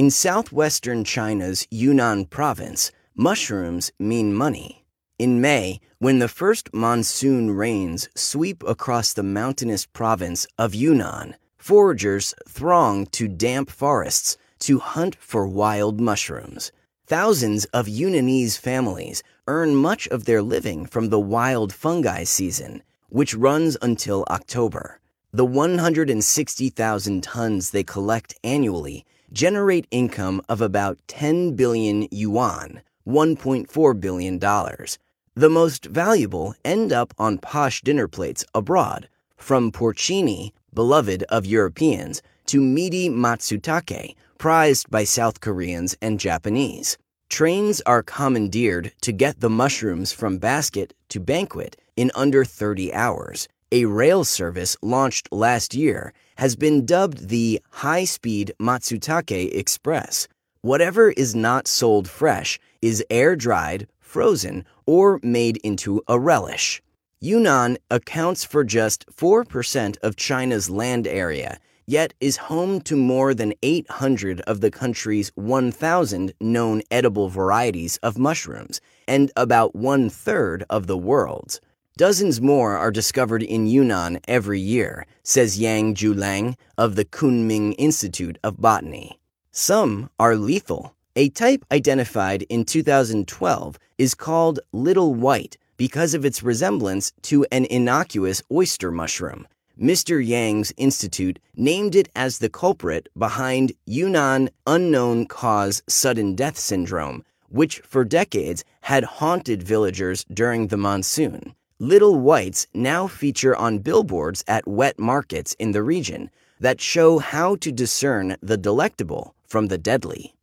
In southwestern China's Yunnan province, mushrooms mean money. In May, when the first monsoon rains sweep across the mountainous province of Yunnan, foragers throng to damp forests to hunt for wild mushrooms. Thousands of Yunnanese families earn much of their living from the wild fungi season, which runs until October. The 160,000 tons they collect annually generate income of about 10 billion yuan, $1.4 billion. The most valuable end up on posh dinner plates abroad, from porcini, beloved of Europeans, to meaty matsutake, prized by South Koreans and Japanese. Trains are commandeered to get the mushrooms from basket to banquet in under 30 hours. A rail service launched last year has been dubbed the High Speed Matsutake Express. Whatever is not sold fresh is air dried, frozen, or made into a relish. Yunnan accounts for just 4% of China's land area yet is home to more than 800 of the country's 1,000 known edible varieties of mushrooms and about one third of the world's. Dozens more are discovered in Yunnan every year, says Yang Zhuliang of the Kunming Institute of Botany. Some are lethal. A type identified in 2012 is called little white because of its resemblance to an innocuous oyster mushroom. Mr. Yang's institute named it as the culprit behind Yunnan unknown cause sudden death syndrome, which for decades had haunted villagers during the monsoon. Little whites now feature on billboards at wet markets in the region that show how to discern the delectable from the deadly.